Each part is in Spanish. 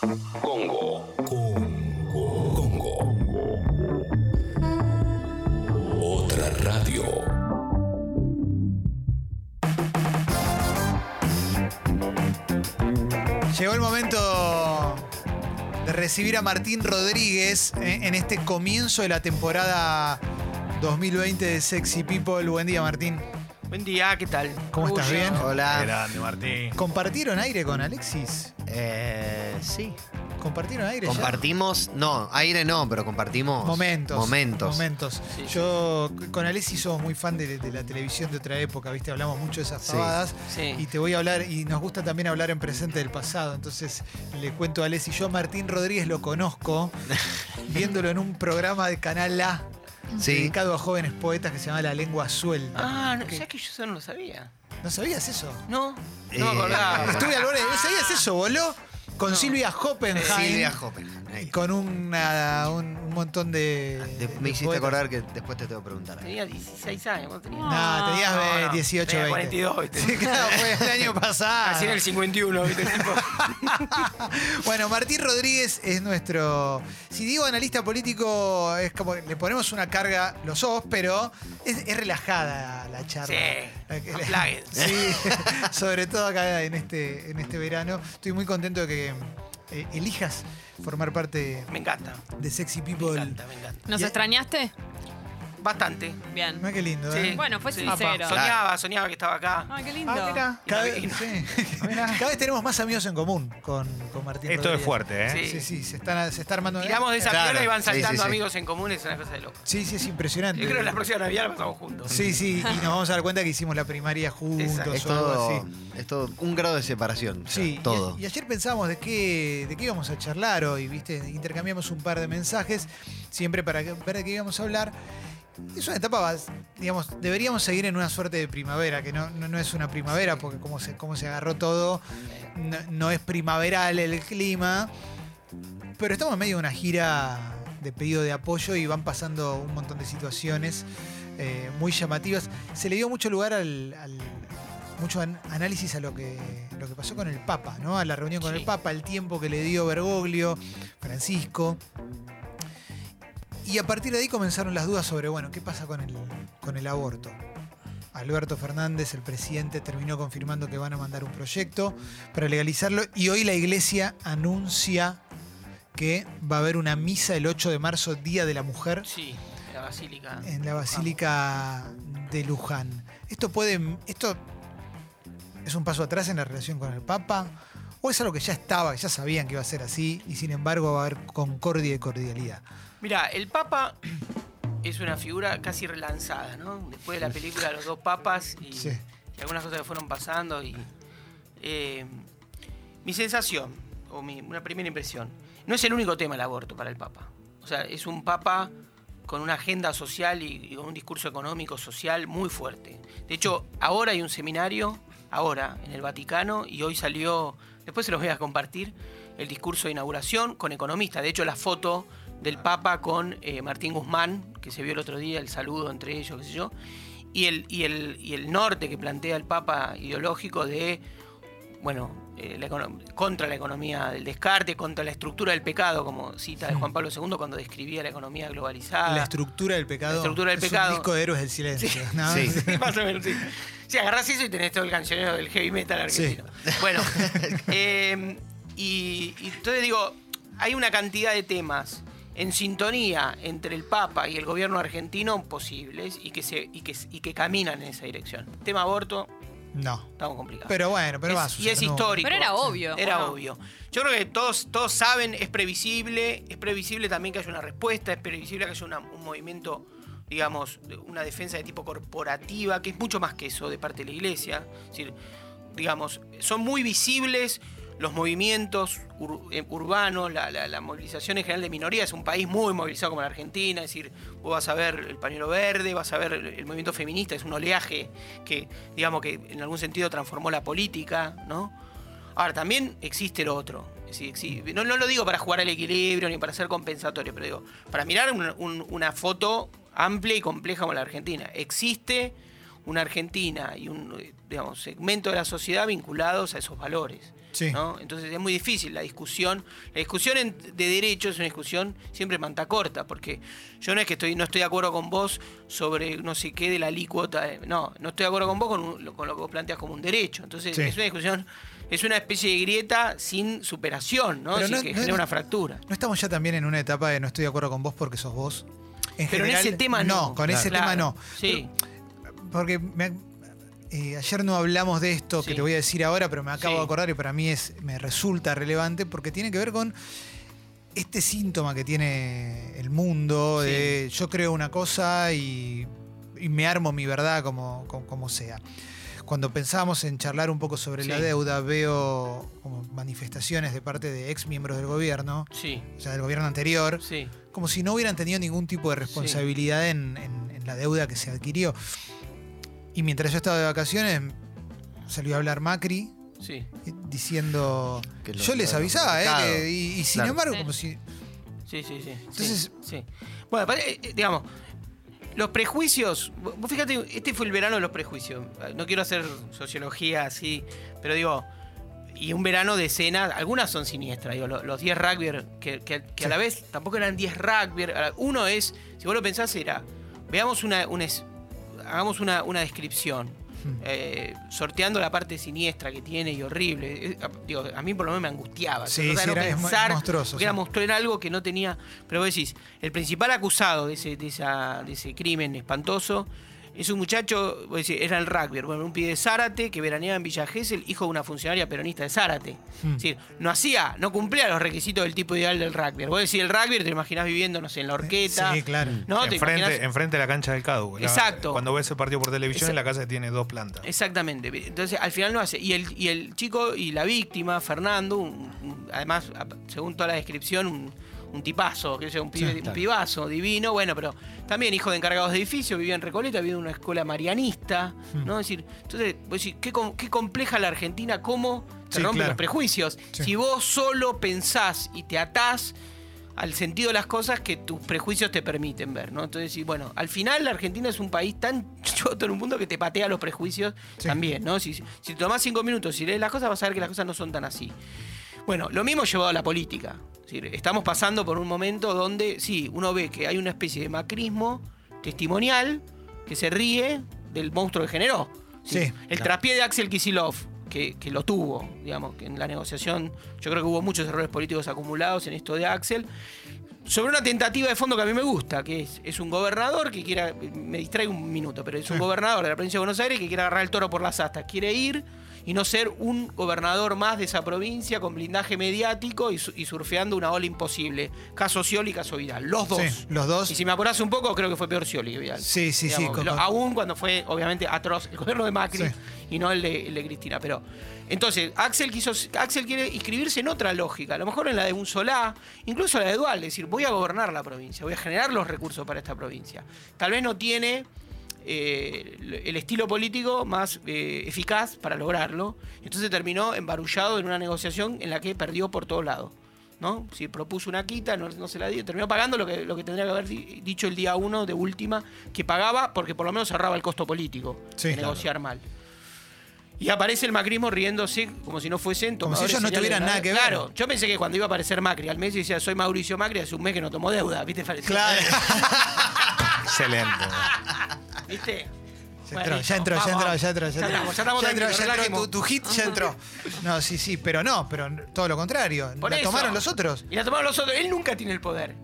Congo. Congo. Congo. Otra radio. Llegó el momento de recibir a Martín Rodríguez eh, en este comienzo de la temporada 2020 de Sexy People. Buen día, Martín. Buen día, ¿qué tal? ¿Cómo estás? ¿Bien? Hola. Grande, Martín. ¿Compartieron aire con Alexis? Eh, sí. ¿Compartieron aire ya? Compartimos, no, aire no, pero compartimos Momentos. Momentos. Momentos. Sí, sí. Yo con Alexis somos muy fan de, de la televisión de otra época, ¿viste? Hablamos mucho de esas pavadas. Sí. Y te voy a hablar, y nos gusta también hablar en presente del pasado. Entonces le cuento a Alexis, yo a Martín Rodríguez lo conozco, viéndolo en un programa de Canal A. Sí. Dedicado a jóvenes poetas que se llama La Lengua Suelta. Ah, no. ¿sabes que yo eso no lo sabía? ¿No sabías eso? No, no Eh, me acordaba. Estuve al borde. ¿No sabías eso, voló? Con No. Silvia Hoppenheim. Silvia Hoppen. ahí. Con una- un, un montón de. De- de me hiciste poetas. acordar que después te tengo que preguntar. Tenía 16 años, ¿vos tenías? No, tenías No, eh, no, 18, tenía 20. 42, ¿viste? Sí, claro, fue el año pasado. Así en el 51, ¿viste? Tipo, Bueno, Martín Rodríguez es nuestro. Si digo analista político, es como le ponemos una carga, lo sos, pero es, es relajada la charla. Sí, Sí, sobre todo acá en este, en este verano. Estoy muy contento de que eh, elijas formar parte me encanta. de Sexy Me People. encanta, me encanta. ¿Nos Y- extrañaste? Bastante. Bien. Mira qué lindo, Sí. ¿eh? Bueno, fue Sí. sincero. Soñaba, soñaba que estaba acá. Ay, qué lindo. Ah, mira. Cada, vez, no sí. Cada vez tenemos más amigos en común con, con Martín Esto es Rodríguez. fuerte, ¿eh? Sí. Sí, sí, se, están, se está armando. Tiramos de esa Claro, piola y van sí, sí, saltando sí. amigos en común, es una cosa de loco. Sí, sí, es impresionante. Yo creo que la próxima Navidad la pasamos juntos. Sí, sí, y nos vamos a dar cuenta que hicimos la primaria juntos. Es o algo todo, así. es todo un grado de separación. o sea, Sí, y- todo. Y, ayer pensábamos de qué, de qué íbamos a charlar hoy, ¿viste? Intercambiamos un par de mensajes, siempre para que- ver de qué íbamos a hablar. Es una etapa, digamos, deberíamos seguir en una suerte de primavera, que no, no, no es una primavera, porque como se, como se agarró todo, no, no es primaveral el clima. Pero estamos en medio de una gira de pedido de apoyo y van pasando un montón de situaciones eh, muy llamativas. Se le dio mucho lugar al, al- mucho an- análisis a lo que, lo que pasó con el Papa, ¿no? A la reunión con Sí. el Papa, el tiempo que le dio Bergoglio, Francisco. Y a partir de ahí comenzaron las dudas sobre, bueno, ¿qué pasa con el, con el aborto? Alberto Fernández, el presidente, terminó confirmando que van a mandar un proyecto para legalizarlo y hoy la iglesia anuncia que va a haber una misa el 8 de marzo, Día de la Mujer, Sí, la basílica. en la Basílica de Luján. ¿Esto puede. esto es un paso atrás en la relación con el Papa? ¿O es algo que ya estaba, que ya sabían que iba a ser así y sin embargo va a haber concordia y cordialidad? Mira, el Papa es una figura casi relanzada, ¿no? Después de la película Los dos papas y, Sí. y algunas cosas que fueron pasando y eh, mi sensación o mi, una primera impresión no es el único tema el aborto para el Papa. O sea, es un Papa con una agenda social y, y con un discurso económico social muy fuerte. De hecho, ahora hay un seminario, ahora en el Vaticano y hoy salió, después se los voy a compartir, el discurso de inauguración con economistas. De hecho, la foto del Papa con eh, Martín Guzmán, que se vio el otro día, el saludo entre ellos, qué sé yo, y el, y el, y el norte que plantea el Papa ideológico de, bueno, eh, la contra la economía del descarte, contra la estructura del pecado, como cita de Juan Pablo II cuando describía la economía globalizada. La estructura del pecado. La estructura del es pecado. Un disco de héroes del silencio. Sí. ¿no? Sí. Sí, más o menos, sí. Sí, agarrás eso y tenés todo el cancionero del heavy metal argentino. Bueno, eh, y, y entonces digo, hay una cantidad de temas en sintonía entre el Papa y el gobierno argentino posibles y que, se, y que, y que caminan en esa dirección. Tema aborto, No. estamos complicados. Pero bueno, pero Es- va a y es no. histórico. Pero era obvio. Era obvio. Yo creo que todos, todos saben, es previsible, es previsible también que haya una respuesta, es previsible que haya una- un movimiento, digamos, una defensa de tipo corporativa, que es mucho más que eso de parte de la iglesia. Es decir, digamos, son muy visibles los movimientos eh, urbanos, la, la- la movilización en general de minorías, es un país muy movilizado como la Argentina, es decir, vos vas a ver el pañuelo verde, vas a ver el, movimiento feminista, es un oleaje que, digamos, que en algún sentido transformó la política, ¿no? Ahora, también existe lo otro. Decir, exi- no, no lo digo para jugar al equilibrio ni para ser compensatorio, pero digo, para mirar un- un- una foto amplia y compleja como la Argentina. Existe una Argentina y un eh, digamos, segmento de la sociedad vinculados a esos valores. Sí. ¿no? Entonces es muy difícil la discusión. La discusión en- de derecho es una discusión siempre manta corta, porque yo no es que estoy, no estoy de acuerdo con vos sobre no sé qué de la alícuota. eh, No, no estoy de acuerdo con vos con, un- con lo que vos planteas como un derecho. Entonces Sí. es una discusión, es una especie de grieta sin superación, ¿no? No- que no genera era- una fractura. ¿No estamos ya también en una etapa de no estoy de acuerdo con vos porque sos vos? En Pero en general, ese tema no. No, con ese Claro. tema no. Sí. Porque me- eh, ayer no hablamos de esto que te voy a decir ahora, pero me acabo Sí. de acordar y para mí es, me resulta relevante porque tiene que ver con este síntoma que tiene el mundo Sí. de yo creo una cosa y, y me armo mi verdad como, como, como sea. Cuando pensábamos en charlar un poco sobre la deuda, veo como manifestaciones de parte de ex miembros del gobierno, o sea, del gobierno anterior, como si no hubieran tenido ningún tipo de responsabilidad en, en- en la deuda que se adquirió. Y mientras yo estaba de vacaciones, salió a hablar Macri Sí. diciendo, Que yo les avisaba, eh, claro. que- y, y sin Claro. embargo, Sí. como si... Sí, sí, sí. Entonces- sí, sí. Bueno, eh, eh, digamos, los prejuicios. Vos fíjate, este fue el verano de los prejuicios. No quiero hacer sociología así, pero digo. Y un verano de escenas, algunas son siniestras, digo, lo- los 10 rugby, que, que- que a la vez tampoco eran 10 rugby. Uno es, si vos lo pensás, era, veamos una, una es- hagamos una, una descripción, Hmm. eh, sorteando la parte siniestra que tiene y horrible. Eh, a- digo, a mí por lo menos me angustiaba. Sí, no era- pensar, monstruoso, era monstruo, era algo que no tenía. Pero vos decís, el principal acusado de ese, de esa, de ese crimen espantoso es un muchacho, vos decís, era el rugby, bueno, un pibe de Zárate que veraneaba en Villa Gesell, hijo de una funcionaria peronista de Zárate. Hmm. Es decir, no hacía, no cumplía los requisitos del tipo ideal del rugby. Vos decís, el rugby te lo imaginás viviendo, no sé, en la horqueta. Sí, claro. ¿no? Te enfrente, imaginás- enfrente de la cancha del CADU. La- Exacto. Cuando ves el partido por televisión, Esa- la casa tiene dos plantas. Exactamente. Entonces, al final no hace. Y el, y el chico y la víctima, Fernando, un- un- además, a- según toda la descripción, un, un tipazo, que sea un, pibe- Sí, un claro. pibazo divino, bueno, pero también hijo de encargados de edificio, vivía en Recoleta, vivía en una escuela marianista, Hmm. ¿no? Es decir, entonces, vos decís, qué, qué compleja la Argentina, cómo te Sí, rompen claro. los prejuicios. Sí. Si vos solo pensás y te atás al sentido de las cosas que tus prejuicios te permiten ver, ¿no? Entonces, y bueno, al final la Argentina es un país tan choto en un mundo que te patea los prejuicios Sí. también, ¿no? Si, si tomás cinco minutos y lees las cosas, vas a ver que las cosas no son tan así. Bueno, lo mismo llevado a la política. Es decir, estamos pasando por un momento donde, sí, uno ve que hay una especie de macrismo testimonial que se ríe del monstruo que generó. Sí, El traspié de Axel Kisilov, que, que lo tuvo, digamos, que en la negociación, yo creo que hubo muchos errores políticos acumulados en esto de Axel. Sobre una tentativa de fondo que a mí me gusta, que es, es un gobernador que quiera, me distraigo un minuto, pero es un Sí. gobernador de la provincia de Buenos Aires que quiere agarrar el toro por las astas, quiere ir y no ser un gobernador más de esa provincia con blindaje mediático y, su- y surfeando una ola imposible. Caso Scioli y caso Vidal, los dos. Sí, los dos. Y si me apurás un poco, creo que fue peor Scioli que Vidal. Sí, sí, sí, Digamos, lo- aún cuando fue, obviamente, atroz el gobierno de Macri Sí. y no el de, el de Cristina. Pero, entonces, Axel quiso, Axel quiere inscribirse en otra lógica, a lo mejor en la de un Solá, incluso la de Dual, es decir, voy a gobernar la provincia, voy a generar los recursos para esta provincia. Tal vez no tiene eh, el estilo político más eh, eficaz para lograrlo. Entonces terminó embarullado en una negociación en la que perdió por todos lados. ¿no? Si propuso una quita, no, no se la dio, terminó pagando lo que, lo que tendría que haber di- dicho el día uno de última, que pagaba porque por lo menos ahorraba el costo político Sí, de claro. negociar mal. Y aparece el macrismo riéndose como si no fuesen Como si ellos no tuvieran nada que ver. Claro, yo pensé que cuando iba a aparecer Macri al mes y decía soy Mauricio Macri, hace un mes que no tomó deuda, ¿viste? Claro. Excelente. ¿Viste? Ya entró, ya entró, ya entró, ya entró, ya entró. ya estamos Ya entró, ya tu, tu hit ya entró. No, sí, sí, pero no, pero todo lo contrario. Por la eso. tomaron los otros. Y la tomaron los otros. Él nunca tiene el poder.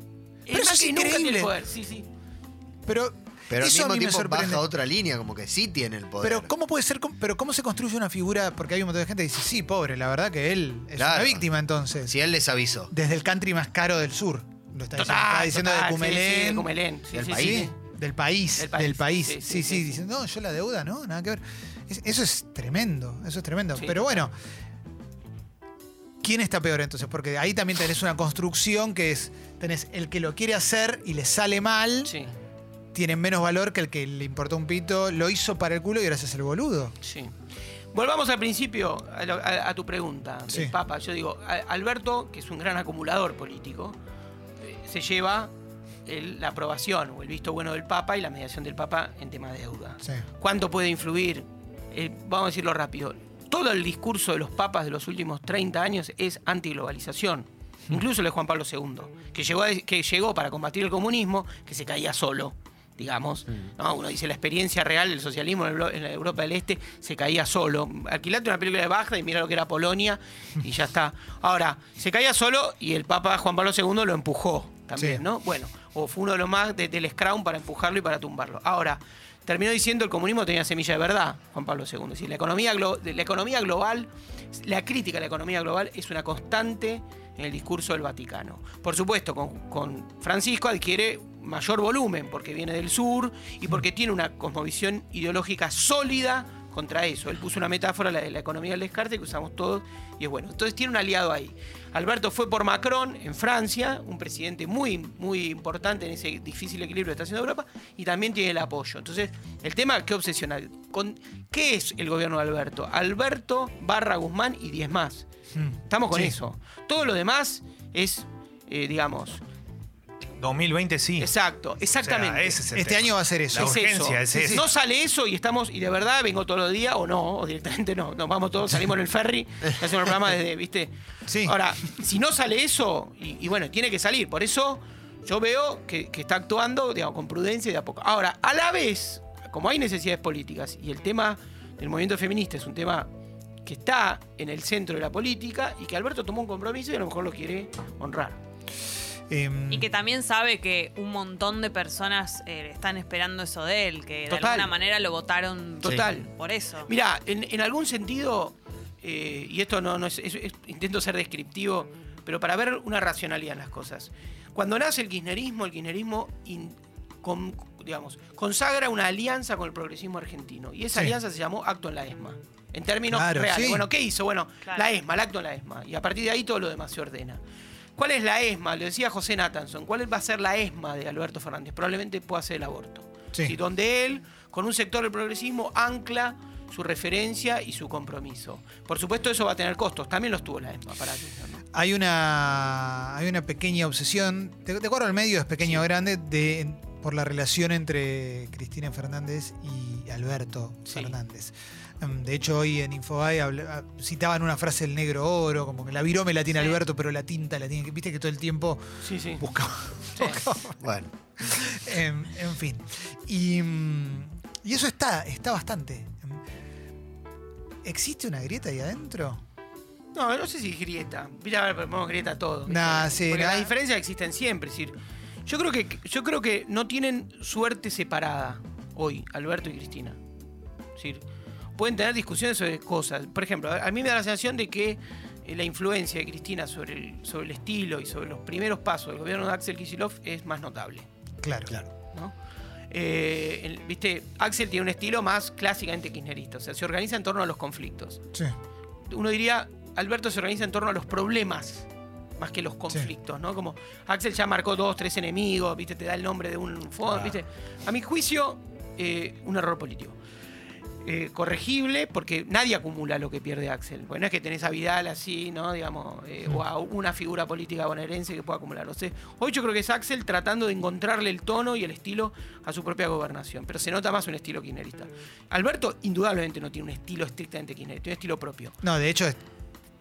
Pero Él eso es Macri nunca tiene increíble. el poder. Sí, sí. Pero, Pero al eso a mismo mí me tiempo sorprende. baja otra línea, como que sí tiene el poder. Pero ¿cómo puede ser? Pero ¿cómo se construye una figura? Porque hay un montón de gente que dice, sí, pobre, la verdad que él es Claro. una víctima entonces. Si él les avisó. Desde el country más caro del sur. Lo está diciendo, Total, está diciendo total, de Cumelén. sí, de Cumelén. Sí, Del sí, país. Del país, Del país, sí, Sí, sí, diciendo, no, yo la deuda, no, nada que ver. Es- eso es tremendo, eso es tremendo. Pero bueno, ¿quién está peor entonces? Porque ahí también tenés una construcción que es, tenés el que lo quiere hacer y le sale mal, Sí, tiene menos valor que el que le importó un pito, lo hizo para el culo y ahora se hace el boludo. sí. Volvamos al principio, a, lo- a- a tu pregunta, del Sí. Papa. Yo digo, a- Alberto, que es un gran acumulador político, eh, se lleva el- la aprobación o el visto bueno del Papa y la mediación del Papa en tema de deuda. Sí. ¿Cuánto puede influir? Eh, vamos a decirlo rápido. todo el discurso de los papas de los últimos 30 años es antiglobalización. Incluso el de Juan Pablo II, que llegó, a- que llegó para combatir el comunismo, que se caía solo, digamos. ¿no? Uno dice la experiencia real del socialismo en, el blo- en la Europa del Este se caía solo. Alquilate una película de Bagdad y mira lo que era Polonia y ya está. Ahora, se caía solo y el Papa Juan Pablo II lo empujó también, Sí. ¿no? Bueno, o fue uno de los más de- del Scrum para empujarlo y para tumbarlo. Ahora, terminó diciendo el comunismo tenía semilla de verdad, Juan Pablo II. Es decir, la economía, la economía global, la crítica a la economía global es una constante en el discurso del Vaticano. Por supuesto, con, con Francisco adquiere mayor volumen porque viene del sur y porque tiene una cosmovisión ideológica sólida contra eso. Él puso una metáfora, la de la economía del descarte, que usamos todos, y es bueno. Entonces tiene un aliado ahí. Alberto fue por Macron en Francia, un presidente muy, muy importante en ese difícil equilibrio que está haciendo Europa, y también tiene el apoyo. Entonces, el tema, ¿qué obsesiona? Con, ¿Qué es el gobierno de Alberto? Alberto, Barra Guzmán y 10 más. Estamos con Sí. eso. Todo lo demás es, eh, digamos, 2020 sí. exacto, exactamente. O sea, ese es el Este tema. año va a ser eso. La Es urgencia es eso. esa. No sale eso y estamos, y de verdad vengo todos los días, o no, o directamente no. Nos vamos todos, salimos en el ferry, hacemos el programa desde, ¿viste? Sí. Ahora, si no sale eso, y, y bueno, tiene que salir. Por eso yo veo que, que está actuando, digamos, con prudencia y de a poco. Ahora, a la vez, como hay necesidades políticas, y el tema del movimiento feminista es un tema que está en el centro de la política, y que Alberto tomó un compromiso y a lo mejor lo quiere honrar. Em, Y que también sabe que un montón de personas eh, están esperando eso de él, que de alguna manera lo votaron Total. por eso. Mira, en, en algún sentido, eh, y esto no, no es, es- es- intento ser descriptivo, pero para ver una racionalidad en las cosas. Cuando nace el kirchnerismo, el kirchnerismo in- con- digamos, consagra una alianza con el progresismo argentino. Y esa Sí. alianza se llamó Acto en la ESMA. En términos Claro, reales. sí. Bueno, ¿qué hizo? Bueno, Claro. la ESMA, el acto en la ESMA. Y a partir de ahí todo lo demás se ordena. ¿Cuál es la ESMA? Lo decía José Natanson. ¿Cuál va a ser la ESMA de Alberto Fernández? Probablemente pueda ser el aborto. Sí. Sí, donde él, con un sector del progresismo, ancla su referencia y su compromiso. Por supuesto, eso va a tener costos. También los tuvo la ESMA para ¿no? hay una hay una pequeña obsesión, de, de acuerdo al medio es pequeño o grande, de, por la relación entre Cristina Fernández y Alberto Sí. Fernández. Em, De hecho, hoy en Infobae ah, citaban una frase del negro oro, como que la virome la tiene Sí. Alberto, pero la tinta la tiene. Viste que todo el tiempo Sí, sí. buscaba. Sí. Bueno, en, en fin. Y, mm, y eso está, está bastante. ¿Existe una grieta ahí adentro? No, no sé si grieta. Mira, a ver, ponemos grieta a todo. Nah, sí, Porque nah. las diferencias existen siempre. Es decir, yo creo que yo creo que no tienen suerte separada hoy, Alberto y Cristina. Es decir, pueden tener discusiones sobre cosas. Por ejemplo, a mí me da la sensación de que eh, la influencia de Cristina sobre el, sobre el estilo y sobre los primeros pasos del gobierno de Axel Kicillof es más notable. Claro. ¿no? Eh, el- Viste, Axel tiene un estilo más clásicamente kirchnerista, o sea, se organiza en torno a los conflictos. Sí. Uno diría, Alberto se organiza en torno a los problemas más que los conflictos, ¿no? Como Axel ya marcó dos, tres enemigos, ¿viste? Te da el nombre de un fondo, Ah. ¿viste? A mi juicio, eh, un error político. Eh, corregible porque nadie acumula lo que pierde Axel. Porque no es que tenés a Vidal así, ¿no? Digamos, eh, o a una figura política bonaerense que pueda acumular. O sea, hoy yo creo que es Axel tratando de encontrarle el tono y el estilo a su propia gobernación. Pero se nota más un estilo kirchnerista. Alberto, indudablemente, no tiene un estilo estrictamente kirchnerista, tiene un estilo propio. No, de hecho,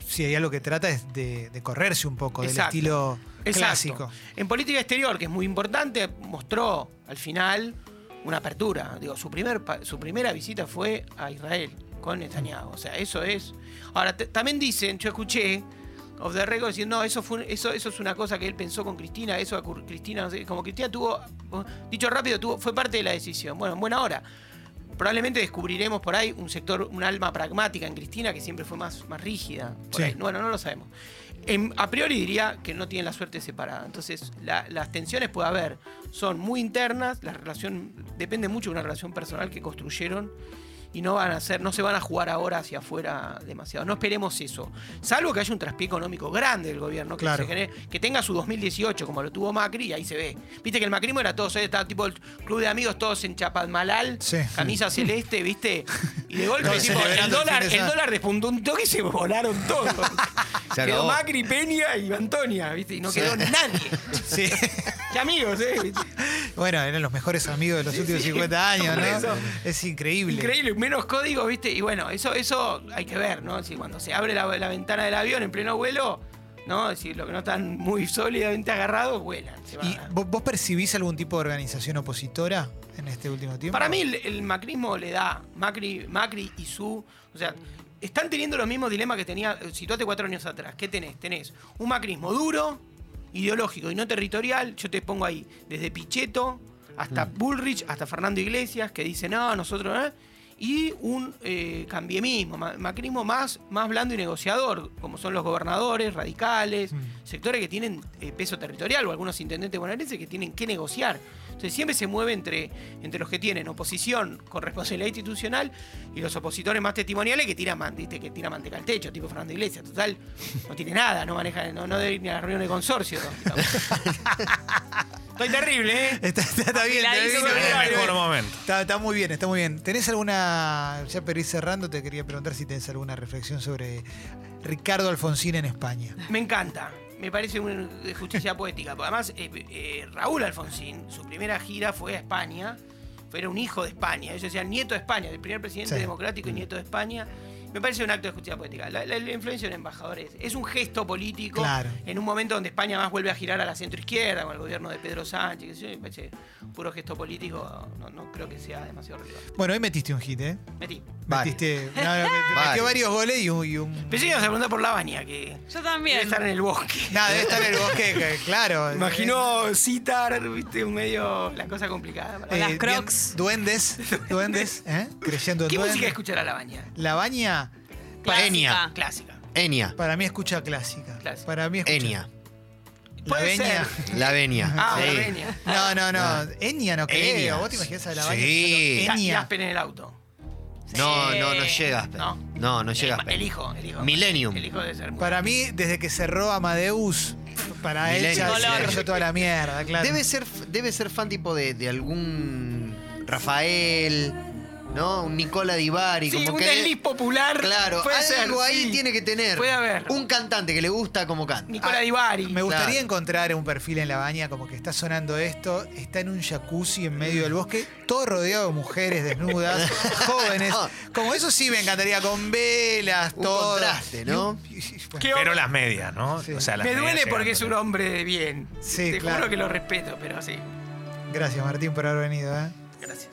si hay algo que trata es de, de correrse un poco del estilo Exacto. clásico. En política exterior, que es muy importante, mostró al final una apertura. Digo, su, primer, su primera visita fue a Israel con Netanyahu. O sea, eso es. Ahora, también dicen, yo escuché of the record diciendo, no, eso, fue, eso, eso es una cosa que él pensó con Cristina, eso a Cristina, no sé, como Cristina tuvo, dicho rápido, tuvo, fue parte de la decisión. Bueno, en buena hora. Probablemente descubriremos por ahí un sector, un alma pragmática en Cristina que siempre fue más, más rígida. por Sí. ahí. Bueno, no lo sabemos. En- a priori diría que no tienen la suerte separada. Entonces, la- las tensiones puede haber, son muy internas, la relación depende mucho de una relación personal que construyeron y no van a ser, no se van a jugar ahora hacia afuera demasiado. No esperemos eso. Salvo que haya un traspié económico grande del gobierno, que, Claro. se genere- que tenga su 2018 como lo tuvo Macri, y ahí se ve. Viste que el macrismo era todo, estaba tipo el club de amigos todos en Chapadmalal, Sí. camisa celeste, ¿viste? Y de golpe No, tipo, el dólar, el dólar despuntó un toque y se volaron todos. Se Quedó. Macri, Peña y Antonia, ¿viste? Y no quedó nadie. Sí. Qué amigos, ¿eh? Bueno, eran los mejores amigos de los últimos 50 años, ¿no? eso. Es increíble. Increíble, menos código, ¿viste? Y bueno, eso, eso hay que ver, ¿no? Si cuando se abre la, la ventana del avión en pleno vuelo, ¿no? Es decir, los que no están muy sólidamente agarrados, vuelan. se van ¿Y a- vo- vos percibís algún tipo de organización opositora en este último tiempo? Para mí el, el macrismo le da, Macri, Macri y su, o sea, están teniendo los mismos dilemas que tenía, eh, situate cuatro años atrás. ¿Qué tenés? Tenés un macrismo duro, ideológico y no territorial, yo te pongo ahí, desde Pichetto hasta Bullrich, hasta Fernando Iglesias, que dice, no, nosotros, ¿eh? y un eh, cambiemismo, ma- macrismo más, más blando y negociador, como son los gobernadores, radicales, sectores que tienen eh, peso territorial o algunos intendentes bonaerenses que tienen que negociar. Entonces siempre se mueve entre, entre los que tienen oposición con responsabilidad institucional y los opositores más testimoniales que tiran, man- ¿viste? que tiran manteca al techo, tipo Fernando Iglesias. Total, no tiene nada, no maneja, no, no debe ir ni a la reunión de consorcio. Estoy terrible, ¿eh? Está, está- está bien, está bien, el mejor momento. Está muy bien, está muy bien. ¿Tenés alguna, ya para ir cerrando, te quería preguntar si tenés alguna reflexión sobre Ricardo Alfonsín en España? Me encanta. Me parece una justicia poética. Además, eh, eh, Raúl Alfonsín, su primera gira fue a España. Fue era un hijo de España. Ellos decían nieto de España, el primer presidente Sí. democrático y nieto de España. Me parece un acto de justicia poética. La, la- la influencia de un embajador es, es un gesto político Claro. en un momento donde España más vuelve a girar a la centroizquierda con el gobierno de Pedro Sánchez. yo, me parece puro gesto político. No, no creo que sea demasiado relevante. Bueno, hoy metiste un hit, ¿eh? Metí. Metiste, no, no, me- me Vale. metió varios goles y un... y un- Pensé que ibas a preguntar por la baña, que Yo debe también. estar en el bosque. Nada, debe estar en el bosque, que- claro. Imaginó citar, viste, un medio, la cosa complicada. Eh, las bien, Crocs. duendes, duendes, ¿eh? Creyendo en ¿Qué duendes. música escuchará la baña? Clásica. Enia. Clásica. Enia. para mí escucha clásica. Clásica. Para mí escucha... Enia. La Puede ser. La venia. Ah, Sí. la veña. No, no, no. Enya no creo. Enya. ¿Vos te imaginas a la baña? Sí. Enya. Aspen en el auto. No, Sí. no, no llegas. No. No, no llegas. El, el hijo, el hijo. Millennium. El hijo de ser. Para mí, desde que cerró Amadeus, para él ya se toda la mierda, claro. Debe ser, debe ser fan tipo de, de algún Rafael, ¿no? Un Nicola Di Bari. Sí, como un que desliz popular. Claro, Puede algo ser, ahí sí. tiene que tener. Puede haber. Un cantante que le gusta como canta. Nicola Ah, Di Bari. Me gustaría Claro. encontrar un perfil en la baña como que está sonando esto, está en un jacuzzi en medio del bosque, todo rodeado de mujeres desnudas, jóvenes. Como eso sí me encantaría, con velas, Un todo. contraste, ¿no? Y- y- bueno, ¿Qué Pero las medias, ¿no? Sí. O sea, las Me duele medias porque es un hombre de bien. Sí, Te claro. juro que lo respeto, pero sí. Gracias Martín por haber venido. ¿eh? Gracias.